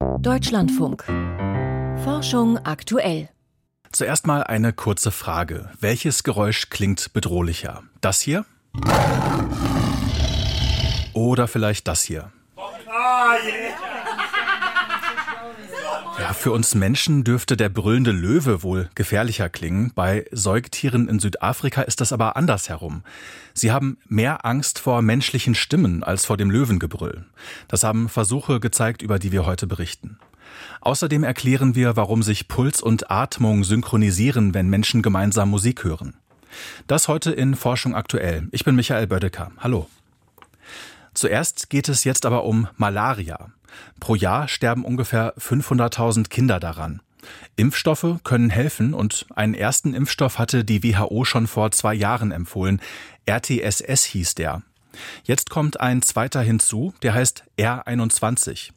Deutschlandfunk. Forschung aktuell. Zuerst mal eine kurze Frage. Welches Geräusch klingt bedrohlicher? Das hier? Oder vielleicht das hier? Ja, für uns Menschen dürfte der brüllende Löwe wohl gefährlicher klingen. Bei Säugetieren in Südafrika ist das aber andersherum. Sie haben mehr Angst vor menschlichen Stimmen als vor dem Löwengebrüll. Das haben Versuche gezeigt, über die wir heute berichten. Außerdem erklären wir, warum sich Puls und Atmung synchronisieren, wenn Menschen gemeinsam Musik hören. Das heute in Forschung aktuell. Ich bin Michael Bödecker. Hallo. Zuerst geht es jetzt aber um Malaria. Pro Jahr sterben ungefähr 500.000 Kinder daran. Impfstoffe können helfen und einen ersten Impfstoff hatte die WHO schon vor zwei Jahren empfohlen. RTSS hieß der. Jetzt kommt ein zweiter hinzu, der heißt R21.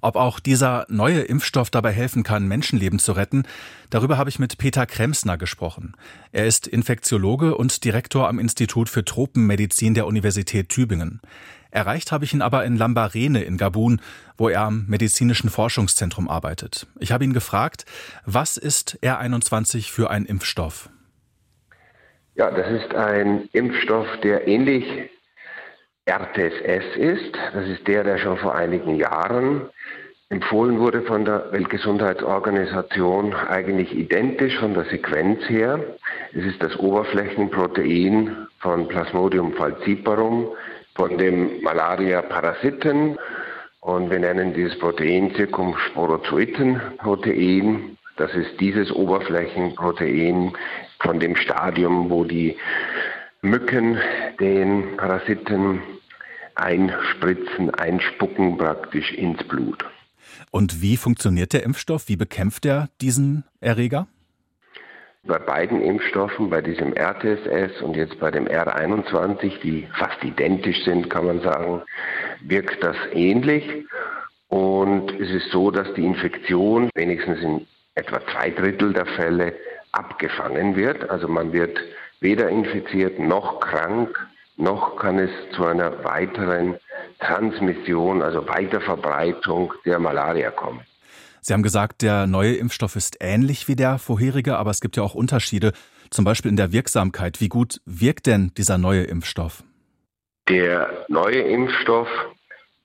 Ob auch dieser neue Impfstoff dabei helfen kann, Menschenleben zu retten, darüber habe ich mit Peter Kremsner gesprochen. Er ist Infektiologe und Direktor am Institut für Tropenmedizin der Universität Tübingen. Erreicht habe ich ihn aber in Lambarene in Gabun, wo er am medizinischen Forschungszentrum arbeitet. Ich habe ihn gefragt, was ist R21 für ein Impfstoff? Ja, das ist ein Impfstoff, der ähnlich RTSS ist. Das ist der, der schon vor einigen Jahren empfohlen wurde von der Weltgesundheitsorganisation, eigentlich identisch von der Sequenz her. Es ist das Oberflächenprotein von Plasmodium falciparum, von dem Malaria-Parasiten. Und wir nennen dieses Protein Zirkumsporozoitenprotein. Das ist dieses Oberflächenprotein von dem Stadium, wo die Mücken den Parasiten einspritzen, einspucken praktisch ins Blut. Und wie funktioniert der Impfstoff? Wie bekämpft er diesen Erreger? Bei beiden Impfstoffen, bei diesem RTSS und jetzt bei dem R21, die fast identisch sind, kann man sagen, wirkt das ähnlich. Und es ist so, dass die Infektion wenigstens in etwa zwei Drittel der Fälle abgefangen wird. Also man wird weder infiziert noch krank, noch kann es zu einer weiteren Transmission, also Weiterverbreitung der Malaria kommen. Sie haben gesagt, der neue Impfstoff ist ähnlich wie der vorherige, aber es gibt ja auch Unterschiede, zum Beispiel in der Wirksamkeit. Wie gut wirkt denn dieser neue Impfstoff? Der neue Impfstoff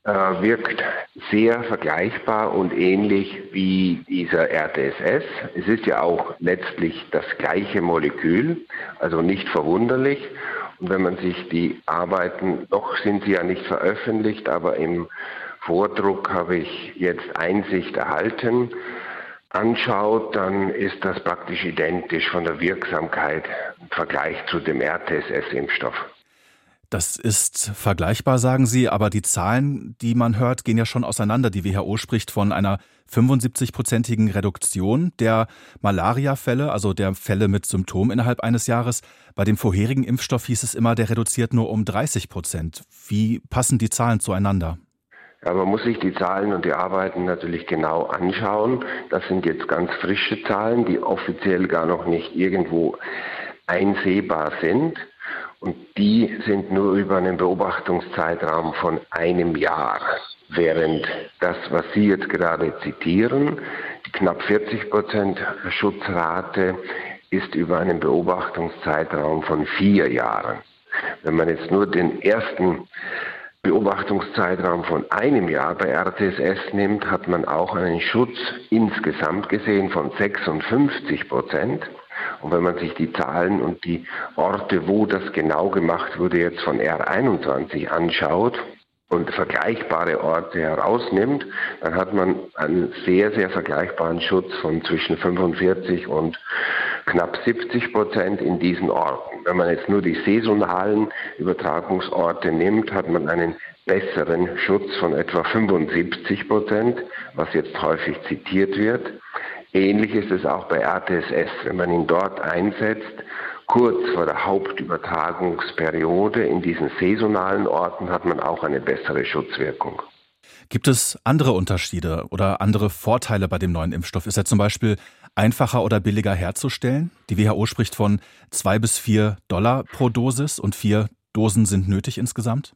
äh, wirkt sehr vergleichbar und ähnlich wie dieser RTSS. Es ist ja auch letztlich das gleiche Molekül, also nicht verwunderlich. Und wenn man sich die Arbeiten, noch sind sie ja nicht veröffentlicht, aber im Vordruck habe ich jetzt Einsicht erhalten, anschaut, dann ist das praktisch identisch von der Wirksamkeit im Vergleich zu dem RTSS-Impfstoff. Das ist vergleichbar, sagen Sie, aber die Zahlen, die man hört, gehen ja schon auseinander. Die WHO spricht von einer 75-prozentigen Reduktion der Malaria-Fälle, also der Fälle mit Symptomen innerhalb eines Jahres. Bei dem vorherigen Impfstoff hieß es immer, der reduziert nur um 30 Prozent. Wie passen die Zahlen zueinander? Ja, man muss sich die Zahlen und die Arbeiten natürlich genau anschauen. Das sind jetzt ganz frische Zahlen, die offiziell gar noch nicht irgendwo einsehbar sind. Und die sind nur über einen Beobachtungszeitraum von einem Jahr. Während das, was Sie jetzt gerade zitieren, die knapp 40 Prozent Schutzrate, ist über einen Beobachtungszeitraum von vier Jahren. Wenn man jetzt nur den ersten Beobachtungszeitraum von einem Jahr bei RTSS nimmt, hat man auch einen Schutz insgesamt gesehen von 56 Prozent. Und wenn man sich die Zahlen und die Orte, wo das genau gemacht wurde, jetzt von R21 anschaut und vergleichbare Orte herausnimmt, dann hat man einen sehr, sehr vergleichbaren Schutz von zwischen 45 und knapp 70 Prozent in diesen Orten. Wenn man jetzt nur die saisonalen Übertragungsorte nimmt, hat man einen besseren Schutz von etwa 75 Prozent, was jetzt häufig zitiert wird. Ähnlich ist es auch bei RTSS. Wenn man ihn dort einsetzt, kurz vor der Hauptübertragungsperiode in diesen saisonalen Orten, hat man auch eine bessere Schutzwirkung. Gibt es andere Unterschiede oder andere Vorteile bei dem neuen Impfstoff? Ist er zum Beispiel einfacher oder billiger herzustellen? Die WHO spricht von zwei bis vier Dollar pro Dosis und vier Dosen sind nötig insgesamt?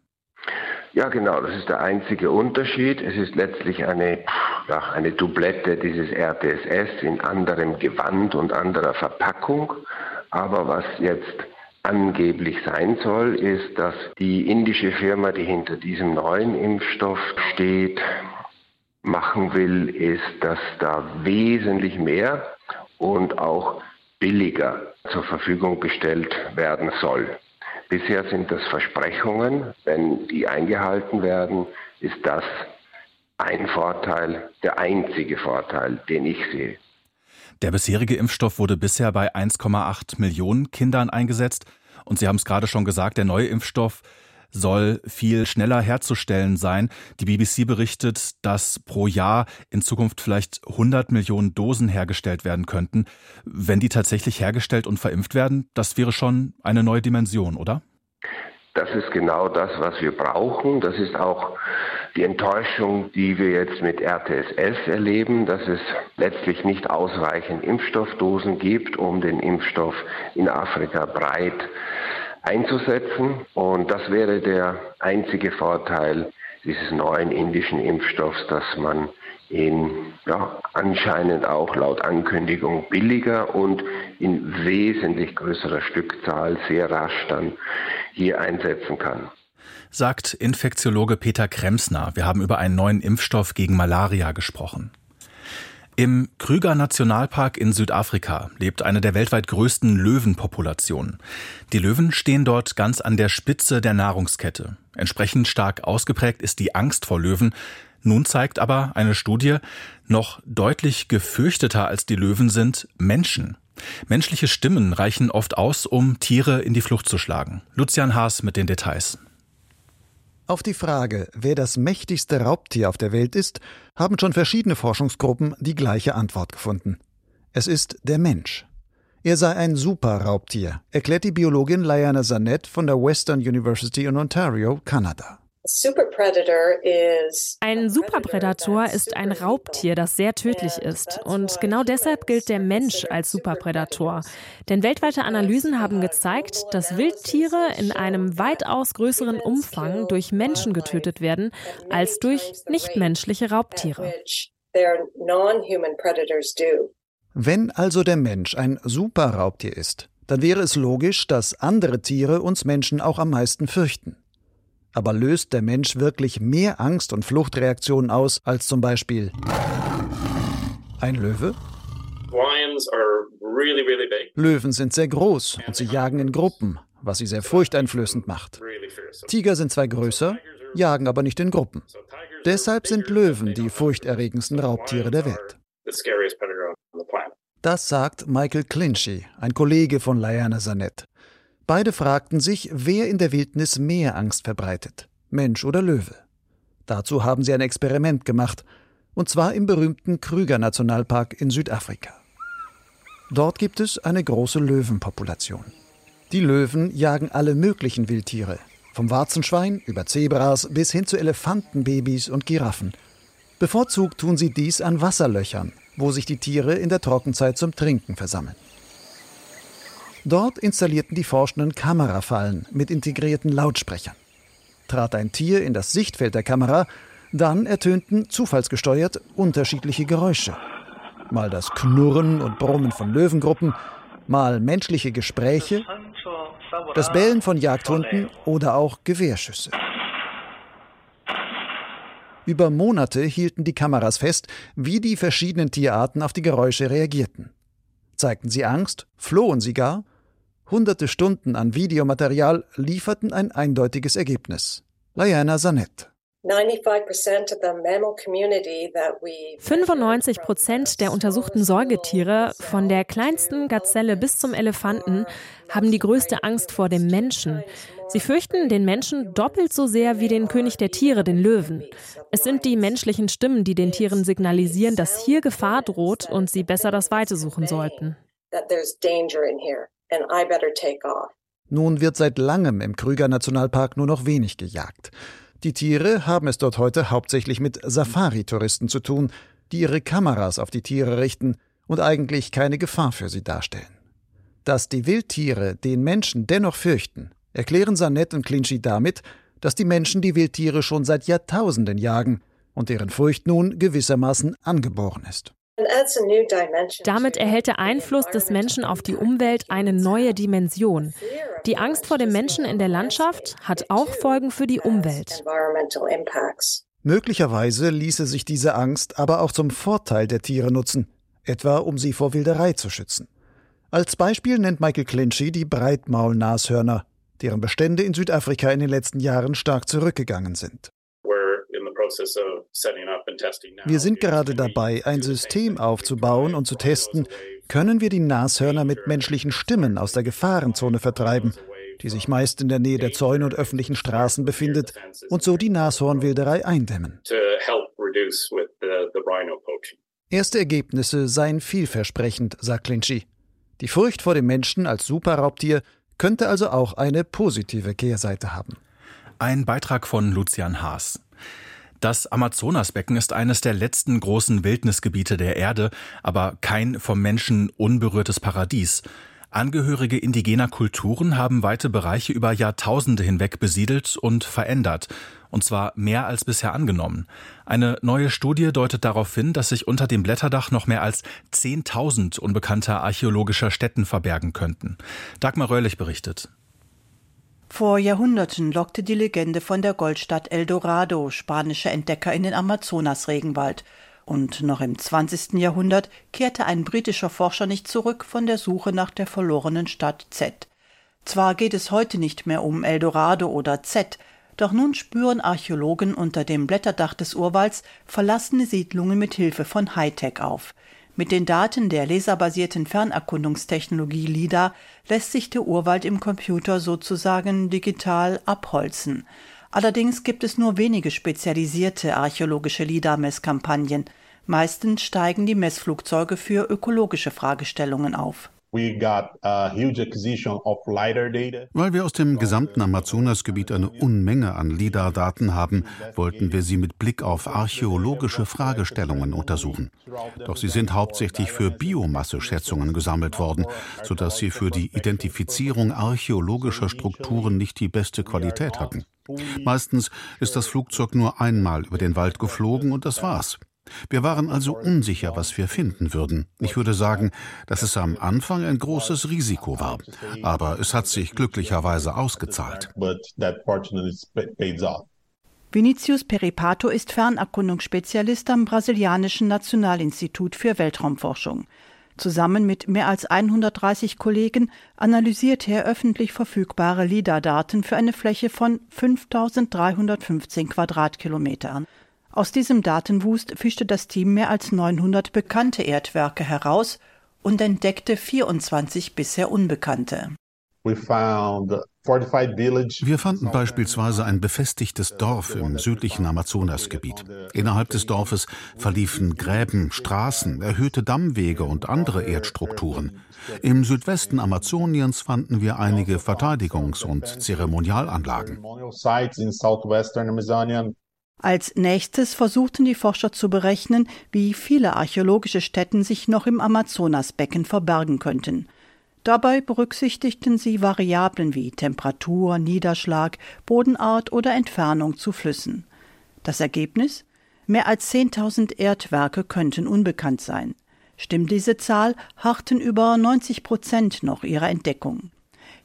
Ja, genau, das ist der einzige Unterschied. Es ist letztlich eine ja, eine Doublette dieses RTSS in anderem Gewand und anderer Verpackung. Aber was jetzt angeblich sein soll, ist, dass die indische Firma, die hinter diesem neuen Impfstoff steht, machen will, ist, dass da wesentlich mehr und auch billiger zur Verfügung gestellt werden soll. Bisher sind das Versprechungen. Wenn die eingehalten werden, ist das ein Vorteil, der einzige Vorteil, den ich sehe. Der bisherige Impfstoff wurde bisher bei 1,8 Millionen Kindern eingesetzt. Und Sie haben es gerade schon gesagt, der neue Impfstoff soll viel schneller herzustellen sein. Die BBC berichtet, dass pro Jahr in Zukunft vielleicht 100 Millionen Dosen hergestellt werden könnten. Wenn die tatsächlich hergestellt und verimpft werden, das wäre schon eine neue Dimension, oder? Das ist genau das, was wir brauchen. Das ist auch die Enttäuschung, die wir jetzt mit RTSS erleben, dass es letztlich nicht ausreichend Impfstoffdosen gibt, um den Impfstoff in Afrika breit einzusetzen. Und das wäre der einzige Vorteil dieses neuen indischen Impfstoffs, dass man ihn ja, anscheinend auch laut Ankündigung billiger und in wesentlich größerer Stückzahl sehr rasch dann hier einsetzen kann sagt Infektiologe Peter Kremsner. Wir haben über einen neuen Impfstoff gegen Malaria gesprochen. Im Krüger Nationalpark in Südafrika lebt eine der weltweit größten Löwenpopulationen. Die Löwen stehen dort ganz an der Spitze der Nahrungskette. Entsprechend stark ausgeprägt ist die Angst vor Löwen. Nun zeigt aber eine Studie, noch deutlich gefürchteter als die Löwen sind Menschen. Menschliche Stimmen reichen oft aus, um Tiere in die Flucht zu schlagen. Lucian Haas mit den Details. Auf die Frage, wer das mächtigste Raubtier auf der Welt ist, haben schon verschiedene Forschungsgruppen die gleiche Antwort gefunden. Es ist der Mensch. Er sei ein Super-Raubtier, erklärt die Biologin Liana Zanet von der Western University in Ontario, Kanada. Ein Superprädator ist ein Raubtier, das sehr tödlich ist. Und genau deshalb gilt der Mensch als Superprädator. Denn weltweite Analysen haben gezeigt, dass Wildtiere in einem weitaus größeren Umfang durch Menschen getötet werden als durch nichtmenschliche Raubtiere. Wenn also der Mensch ein Superraubtier ist, dann wäre es logisch, dass andere Tiere uns Menschen auch am meisten fürchten. Aber löst der Mensch wirklich mehr Angst und Fluchtreaktionen aus als zum Beispiel ein Löwe? Löwen sind sehr groß und sie jagen in Gruppen, was sie sehr furchteinflößend macht. Tiger sind zwar größer, jagen aber nicht in Gruppen. Deshalb sind Löwen die furchterregendsten Raubtiere der Welt. Das sagt Michael Clinchy, ein Kollege von Liana Sanet. Beide fragten sich, wer in der Wildnis mehr Angst verbreitet, Mensch oder Löwe. Dazu haben sie ein Experiment gemacht, und zwar im berühmten Krüger Nationalpark in Südafrika. Dort gibt es eine große Löwenpopulation. Die Löwen jagen alle möglichen Wildtiere, vom Warzenschwein über Zebras bis hin zu Elefantenbabys und Giraffen. Bevorzugt tun sie dies an Wasserlöchern, wo sich die Tiere in der Trockenzeit zum Trinken versammeln. Dort installierten die Forschenden Kamerafallen mit integrierten Lautsprechern. Trat ein Tier in das Sichtfeld der Kamera, dann ertönten zufallsgesteuert unterschiedliche Geräusche. Mal das Knurren und Brummen von Löwengruppen, mal menschliche Gespräche, das Bellen von Jagdhunden oder auch Gewehrschüsse. Über Monate hielten die Kameras fest, wie die verschiedenen Tierarten auf die Geräusche reagierten. Zeigten sie Angst, flohen sie gar Hunderte Stunden an Videomaterial lieferten ein eindeutiges Ergebnis. Liana Sanet. 95 Prozent der untersuchten Säugetiere, von der kleinsten Gazelle bis zum Elefanten, haben die größte Angst vor dem Menschen. Sie fürchten den Menschen doppelt so sehr wie den König der Tiere, den Löwen. Es sind die menschlichen Stimmen, die den Tieren signalisieren, dass hier Gefahr droht und sie besser das Weite suchen sollten. Nun wird seit langem im Krüger Nationalpark nur noch wenig gejagt. Die Tiere haben es dort heute hauptsächlich mit Safari-Touristen zu tun, die ihre Kameras auf die Tiere richten und eigentlich keine Gefahr für sie darstellen. Dass die Wildtiere den Menschen dennoch fürchten, erklären Sanet und Clinchy damit, dass die Menschen die Wildtiere schon seit Jahrtausenden jagen und deren Furcht nun gewissermaßen angeboren ist. Damit erhält der Einfluss des Menschen auf die Umwelt eine neue Dimension. Die Angst vor dem Menschen in der Landschaft hat auch Folgen für die Umwelt. Möglicherweise ließe sich diese Angst aber auch zum Vorteil der Tiere nutzen, etwa um sie vor Wilderei zu schützen. Als Beispiel nennt Michael Clinchy die Breitmaulnashörner, deren Bestände in Südafrika in den letzten Jahren stark zurückgegangen sind. Wir sind gerade dabei, ein System aufzubauen und zu testen, können wir die Nashörner mit menschlichen Stimmen aus der Gefahrenzone vertreiben, die sich meist in der Nähe der Zäune und öffentlichen Straßen befindet, und so die Nashornwilderei eindämmen. Erste Ergebnisse seien vielversprechend, sagt Clinchy. Die Furcht vor dem Menschen als Superraubtier könnte also auch eine positive Kehrseite haben. Ein Beitrag von Lucian Haas. Das Amazonasbecken ist eines der letzten großen Wildnisgebiete der Erde, aber kein vom Menschen unberührtes Paradies. Angehörige indigener Kulturen haben weite Bereiche über Jahrtausende hinweg besiedelt und verändert, und zwar mehr als bisher angenommen. Eine neue Studie deutet darauf hin, dass sich unter dem Blätterdach noch mehr als 10.000 unbekannter archäologischer Stätten verbergen könnten. Dagmar Röhrlich berichtet. Vor Jahrhunderten lockte die Legende von der Goldstadt Eldorado spanische Entdecker in den Amazonas-Regenwald. Und noch im 20. Jahrhundert kehrte ein britischer Forscher nicht zurück von der Suche nach der verlorenen Stadt Z. Zwar geht es heute nicht mehr um Eldorado oder Z, doch nun spüren Archäologen unter dem Blätterdach des Urwalds verlassene Siedlungen mit Hilfe von Hightech auf. Mit den Daten der laserbasierten Fernerkundungstechnologie LIDAR lässt sich der Urwald im Computer sozusagen digital abholzen. Allerdings gibt es nur wenige spezialisierte archäologische LIDAR-Messkampagnen. Meistens steigen die Messflugzeuge für ökologische Fragestellungen auf. Weil wir aus dem gesamten Amazonasgebiet eine Unmenge an LIDAR-Daten haben, wollten wir sie mit Blick auf archäologische Fragestellungen untersuchen. Doch sie sind hauptsächlich für Biomasseschätzungen gesammelt worden, sodass sie für die Identifizierung archäologischer Strukturen nicht die beste Qualität hatten. Meistens ist das Flugzeug nur einmal über den Wald geflogen und das war's. Wir waren also unsicher, was wir finden würden. Ich würde sagen, dass es am Anfang ein großes Risiko war, aber es hat sich glücklicherweise ausgezahlt. Vinicius Peripato ist Fernerkundungsspezialist am brasilianischen Nationalinstitut für Weltraumforschung. Zusammen mit mehr als 130 Kollegen analysiert er öffentlich verfügbare LIDAR-Daten für eine Fläche von 5315 Quadratkilometern. Aus diesem Datenwust fischte das Team mehr als 900 bekannte Erdwerke heraus und entdeckte 24 bisher unbekannte. Wir fanden beispielsweise ein befestigtes Dorf im südlichen Amazonasgebiet. Innerhalb des Dorfes verliefen Gräben, Straßen, erhöhte Dammwege und andere Erdstrukturen. Im Südwesten Amazoniens fanden wir einige Verteidigungs- und Zeremonialanlagen. Als nächstes versuchten die Forscher zu berechnen, wie viele archäologische Stätten sich noch im Amazonasbecken verbergen könnten. Dabei berücksichtigten sie Variablen wie Temperatur, Niederschlag, Bodenart oder Entfernung zu Flüssen. Das Ergebnis? Mehr als 10.000 Erdwerke könnten unbekannt sein. Stimmt diese Zahl, harrten über 90 Prozent noch ihrer Entdeckung.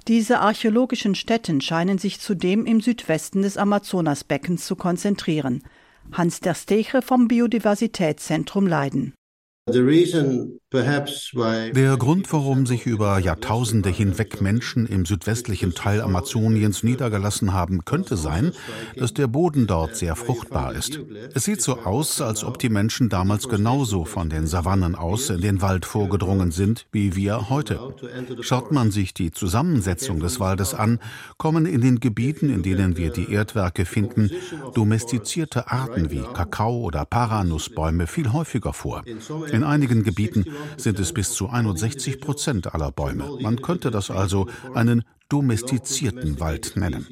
Diese archäologischen Stätten scheinen sich zudem im Südwesten des Amazonasbeckens zu konzentrieren. Hans der Steche vom Biodiversitätszentrum Leiden. Der Grund, warum sich über Jahrtausende hinweg Menschen im südwestlichen Teil Amazoniens niedergelassen haben, könnte sein, dass der Boden dort sehr fruchtbar ist. Es sieht so aus, als ob die Menschen damals genauso von den Savannen aus in den Wald vorgedrungen sind wie wir heute. Schaut man sich die Zusammensetzung des Waldes an, kommen in den Gebieten, in denen wir die Erdwerke finden, domestizierte Arten wie Kakao oder Paranussbäume viel häufiger vor. In einigen Gebieten sind es bis zu 61 Prozent aller Bäume. Man könnte das also einen domestizierten Wald nennen.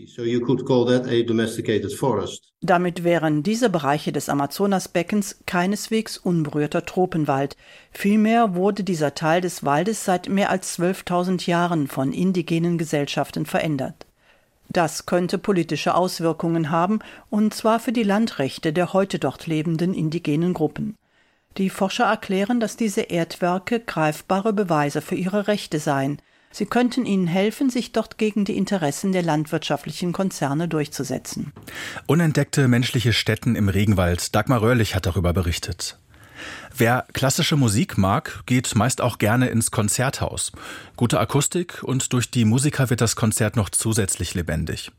Damit wären diese Bereiche des Amazonasbeckens keineswegs unberührter Tropenwald. Vielmehr wurde dieser Teil des Waldes seit mehr als 12.000 Jahren von indigenen Gesellschaften verändert. Das könnte politische Auswirkungen haben, und zwar für die Landrechte der heute dort lebenden indigenen Gruppen. Die Forscher erklären, dass diese Erdwerke greifbare Beweise für ihre Rechte seien. Sie könnten ihnen helfen, sich dort gegen die Interessen der landwirtschaftlichen Konzerne durchzusetzen. Unentdeckte menschliche Stätten im Regenwald. Dagmar Röhrlich hat darüber berichtet. Wer klassische Musik mag, geht meist auch gerne ins Konzerthaus. Gute Akustik und durch die Musiker wird das Konzert noch zusätzlich lebendig.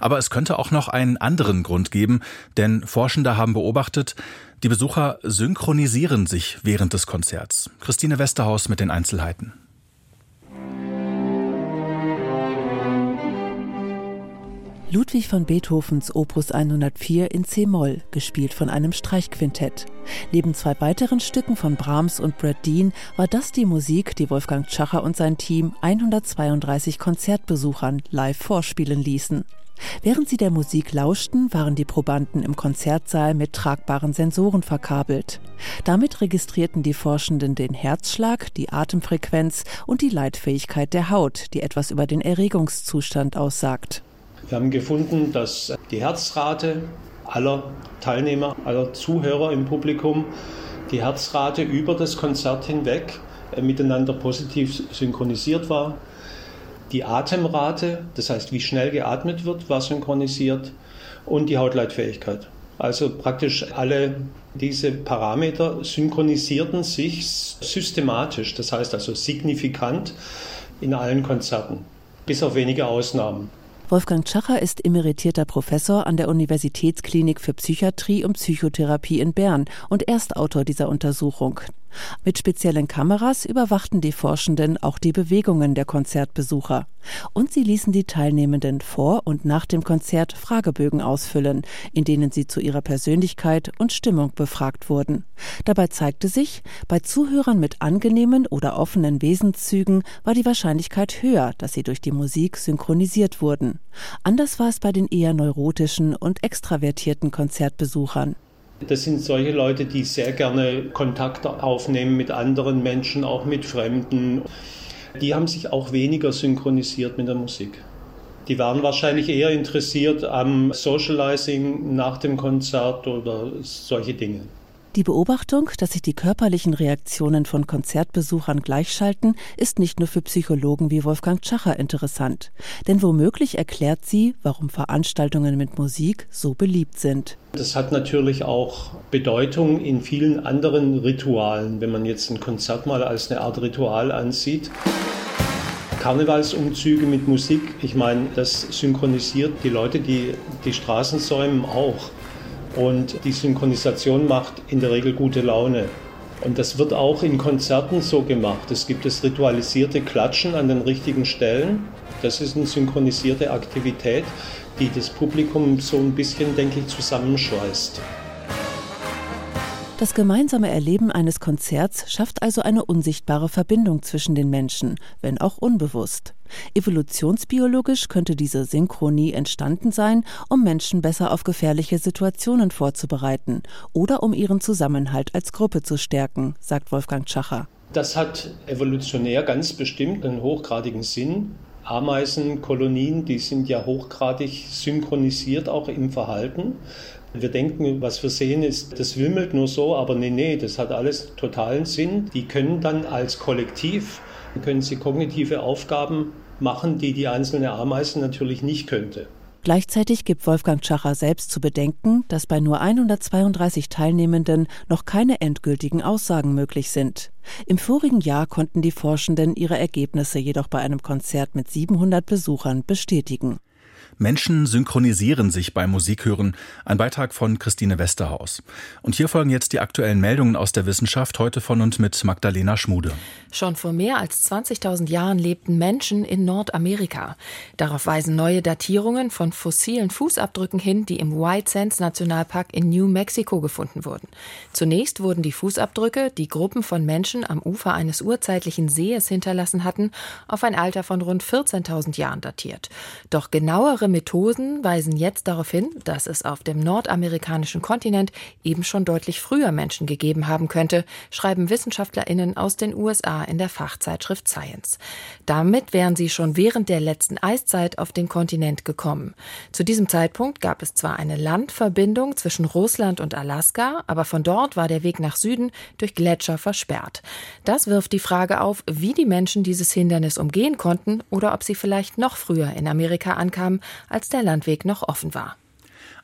Aber es könnte auch noch einen anderen Grund geben, denn Forschende haben beobachtet, die Besucher synchronisieren sich während des Konzerts. Christine Westerhaus mit den Einzelheiten. Ludwig von Beethovens Opus 104 in C-Moll, gespielt von einem Streichquintett. Neben zwei weiteren Stücken von Brahms und Brad Dean war das die Musik, die Wolfgang Tschacher und sein Team 132 Konzertbesuchern live vorspielen ließen. Während sie der Musik lauschten, waren die Probanden im Konzertsaal mit tragbaren Sensoren verkabelt. Damit registrierten die Forschenden den Herzschlag, die Atemfrequenz und die Leitfähigkeit der Haut, die etwas über den Erregungszustand aussagt. Wir haben gefunden, dass die Herzrate aller Teilnehmer, aller Zuhörer im Publikum, die Herzrate über das Konzert hinweg äh, miteinander positiv synchronisiert war. Die Atemrate, das heißt wie schnell geatmet wird, war synchronisiert und die Hautleitfähigkeit. Also praktisch alle diese Parameter synchronisierten sich systematisch, das heißt also signifikant in allen Konzerten, bis auf wenige Ausnahmen. Wolfgang Tschacher ist emeritierter Professor an der Universitätsklinik für Psychiatrie und Psychotherapie in Bern und Erstautor dieser Untersuchung. Mit speziellen Kameras überwachten die Forschenden auch die Bewegungen der Konzertbesucher. Und sie ließen die Teilnehmenden vor und nach dem Konzert Fragebögen ausfüllen, in denen sie zu ihrer Persönlichkeit und Stimmung befragt wurden. Dabei zeigte sich, bei Zuhörern mit angenehmen oder offenen Wesenszügen war die Wahrscheinlichkeit höher, dass sie durch die Musik synchronisiert wurden. Anders war es bei den eher neurotischen und extravertierten Konzertbesuchern. Das sind solche Leute, die sehr gerne Kontakt aufnehmen mit anderen Menschen, auch mit Fremden. Die haben sich auch weniger synchronisiert mit der Musik. Die waren wahrscheinlich eher interessiert am Socializing nach dem Konzert oder solche Dinge. Die Beobachtung, dass sich die körperlichen Reaktionen von Konzertbesuchern gleichschalten, ist nicht nur für Psychologen wie Wolfgang Tschacher interessant. Denn womöglich erklärt sie, warum Veranstaltungen mit Musik so beliebt sind. Das hat natürlich auch Bedeutung in vielen anderen Ritualen, wenn man jetzt ein Konzert mal als eine Art Ritual ansieht. Karnevalsumzüge mit Musik, ich meine, das synchronisiert die Leute, die die Straßen säumen auch. Und die Synchronisation macht in der Regel gute Laune. Und das wird auch in Konzerten so gemacht. Es gibt das ritualisierte Klatschen an den richtigen Stellen. Das ist eine synchronisierte Aktivität, die das Publikum so ein bisschen, denke ich, zusammenschweißt. Das gemeinsame Erleben eines Konzerts schafft also eine unsichtbare Verbindung zwischen den Menschen, wenn auch unbewusst. Evolutionsbiologisch könnte diese Synchronie entstanden sein, um Menschen besser auf gefährliche Situationen vorzubereiten oder um ihren Zusammenhalt als Gruppe zu stärken, sagt Wolfgang Tschacher. Das hat evolutionär ganz bestimmt einen hochgradigen Sinn. Ameisenkolonien, die sind ja hochgradig synchronisiert auch im Verhalten. Wir denken, was wir sehen, ist, das wimmelt nur so, aber nee, nee, das hat alles totalen Sinn. Die können dann als Kollektiv, können sie kognitive Aufgaben machen, die die einzelne Ameisen natürlich nicht könnte. Gleichzeitig gibt Wolfgang Tschacher selbst zu bedenken, dass bei nur 132 Teilnehmenden noch keine endgültigen Aussagen möglich sind. Im vorigen Jahr konnten die Forschenden ihre Ergebnisse jedoch bei einem Konzert mit 700 Besuchern bestätigen. Menschen synchronisieren sich beim Musikhören. Ein Beitrag von Christine Westerhaus. Und hier folgen jetzt die aktuellen Meldungen aus der Wissenschaft, heute von und mit Magdalena Schmude. Schon vor mehr als 20.000 Jahren lebten Menschen in Nordamerika. Darauf weisen neue Datierungen von fossilen Fußabdrücken hin, die im White Sands Nationalpark in New Mexico gefunden wurden. Zunächst wurden die Fußabdrücke, die Gruppen von Menschen am Ufer eines urzeitlichen Sees hinterlassen hatten, auf ein Alter von rund 14.000 Jahren datiert. Doch genauere Neuere Methoden weisen jetzt darauf hin, dass es auf dem nordamerikanischen Kontinent eben schon deutlich früher Menschen gegeben haben könnte, schreiben WissenschaftlerInnen aus den USA in der Fachzeitschrift Science. Damit wären sie schon während der letzten Eiszeit auf den Kontinent gekommen. Zu diesem Zeitpunkt gab es zwar eine Landverbindung zwischen Russland und Alaska, aber von dort war der Weg nach Süden durch Gletscher versperrt. Das wirft die Frage auf, wie die Menschen dieses Hindernis umgehen konnten oder ob sie vielleicht noch früher in Amerika ankamen, als der Landweg noch offen war.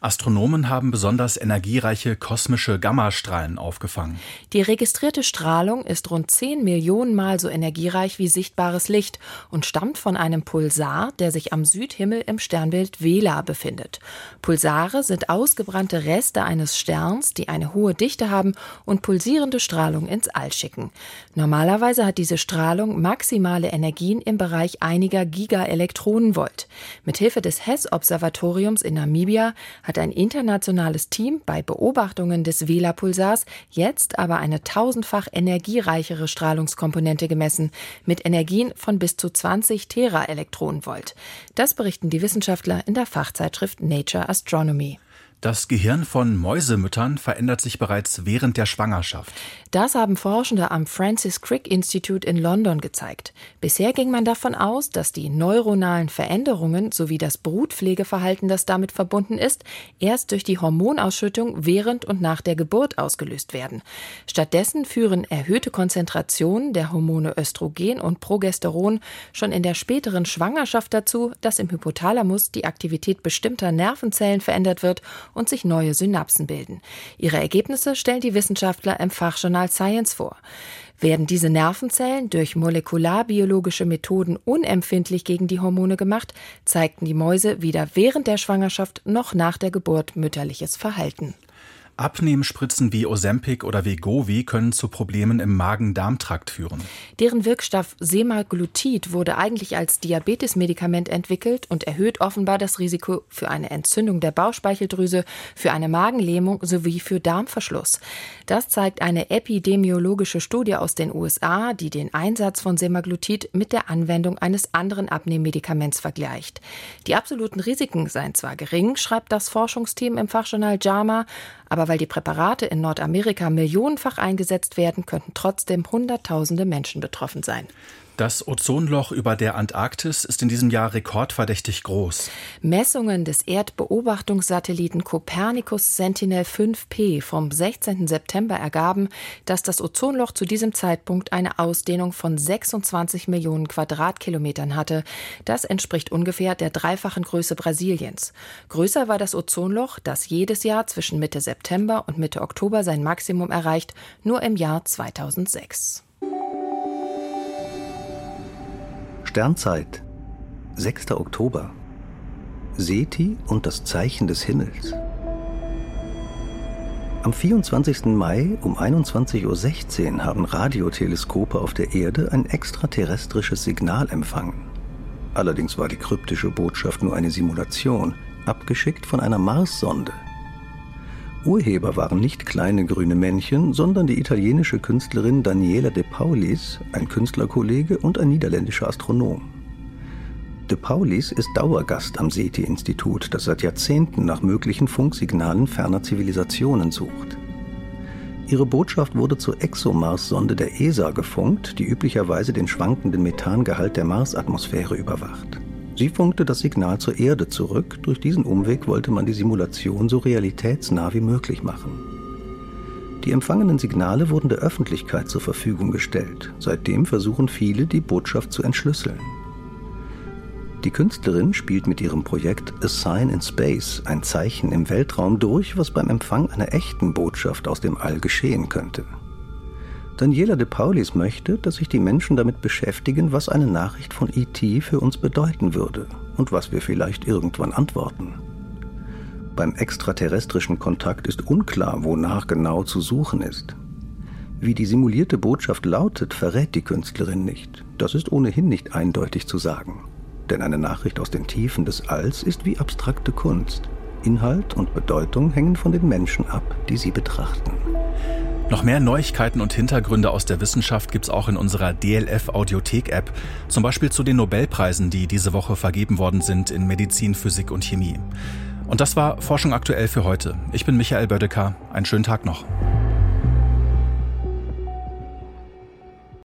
Astronomen haben besonders energiereiche kosmische Gammastrahlen aufgefangen. Die registrierte Strahlung ist rund 10 Millionen Mal so energiereich wie sichtbares Licht und stammt von einem Pulsar, der sich am Südhimmel im Sternbild Vela befindet. Pulsare sind ausgebrannte Reste eines Sterns, die eine hohe Dichte haben und pulsierende Strahlung ins All schicken. Normalerweise hat diese Strahlung maximale Energien im Bereich einiger Gigaelektronenvolt. Mithilfe des Hess-Observatoriums in Namibia hat ein internationales Team bei Beobachtungen des Vela-Pulsars jetzt aber eine tausendfach energiereichere Strahlungskomponente gemessen, mit Energien von bis zu 20 Teraelektronenvolt. Das berichten die Wissenschaftler in der Fachzeitschrift Nature Astronomy. Das Gehirn von Mäusemüttern verändert sich bereits während der Schwangerschaft. Das haben Forschende am Francis Crick Institute in London gezeigt. Bisher ging man davon aus, dass die neuronalen Veränderungen sowie das Brutpflegeverhalten, das damit verbunden ist, erst durch die Hormonausschüttung während und nach der Geburt ausgelöst werden. Stattdessen führen erhöhte Konzentrationen der Hormone Östrogen und Progesteron schon in der späteren Schwangerschaft dazu, dass im Hypothalamus die Aktivität bestimmter Nervenzellen verändert wird und sich neue Synapsen bilden. Ihre Ergebnisse stellen die Wissenschaftler im Fachjournal Science vor. Werden diese Nervenzellen durch molekularbiologische Methoden unempfindlich gegen die Hormone gemacht, zeigten die Mäuse weder während der Schwangerschaft noch nach der Geburt mütterliches Verhalten. Abnehmspritzen wie Ozempic oder Wegovy können zu Problemen im Magen-Darm-Trakt führen. Deren Wirkstoff Semaglutid wurde eigentlich als Diabetesmedikament entwickelt und erhöht offenbar das Risiko für eine Entzündung der Bauchspeicheldrüse, für eine Magenlähmung sowie für Darmverschluss. Das zeigt eine epidemiologische Studie aus den USA, die den Einsatz von Semaglutid mit der Anwendung eines anderen Abnehmmedikaments vergleicht. Die absoluten Risiken seien zwar gering, schreibt das Forschungsteam im Fachjournal JAMA, aber weil die Präparate in Nordamerika millionenfach eingesetzt werden, könnten trotzdem Hunderttausende Menschen betroffen sein. Das Ozonloch über der Antarktis ist in diesem Jahr rekordverdächtig groß. Messungen des Erdbeobachtungssatelliten Copernicus Sentinel-5P vom 16. September ergaben, dass das Ozonloch zu diesem Zeitpunkt eine Ausdehnung von 26 Millionen Quadratkilometern hatte. Das entspricht ungefähr der dreifachen Größe Brasiliens. Größer war das Ozonloch, das jedes Jahr zwischen Mitte September und Mitte Oktober sein Maximum erreicht, nur im Jahr 2006. Sternzeit, 6. Oktober. Seti und das Zeichen des Himmels. Am 24. Mai um 21.16 Uhr haben Radioteleskope auf der Erde ein extraterrestrisches Signal empfangen. Allerdings war die kryptische Botschaft nur eine Simulation, abgeschickt von einer Marssonde. Urheber waren nicht kleine grüne Männchen, sondern die italienische Künstlerin Daniela De Paulis, ein Künstlerkollege und ein niederländischer Astronom. De Paulis ist Dauergast am SETI-Institut, das seit Jahrzehnten nach möglichen Funksignalen ferner Zivilisationen sucht. Ihre Botschaft wurde zur ExoMars-Sonde der ESA gefunkt, die üblicherweise den schwankenden Methangehalt der Marsatmosphäre überwacht. Sie funkte das Signal zur Erde zurück. Durch diesen Umweg wollte man die Simulation so realitätsnah wie möglich machen. Die empfangenen Signale wurden der Öffentlichkeit zur Verfügung gestellt. Seitdem versuchen viele, die Botschaft zu entschlüsseln. Die Künstlerin spielt mit ihrem Projekt A Sign in Space ein Zeichen im Weltraum durch, was beim Empfang einer echten Botschaft aus dem All geschehen könnte. Daniela de Paulis möchte, dass sich die Menschen damit beschäftigen, was eine Nachricht von ET für uns bedeuten würde und was wir vielleicht irgendwann antworten. Beim extraterrestrischen Kontakt ist unklar, wonach genau zu suchen ist. Wie die simulierte Botschaft lautet, verrät die Künstlerin nicht. Das ist ohnehin nicht eindeutig zu sagen. Denn eine Nachricht aus den Tiefen des Alls ist wie abstrakte Kunst. Inhalt und Bedeutung hängen von den Menschen ab, die sie betrachten. Noch mehr Neuigkeiten und Hintergründe aus der Wissenschaft gibt's auch in unserer DLF Audiothek App, zum Beispiel zu den Nobelpreisen, die diese Woche vergeben worden sind in Medizin, Physik und Chemie. Und das war Forschung aktuell für heute. Ich bin Michael Bödecker. Einen schönen Tag noch.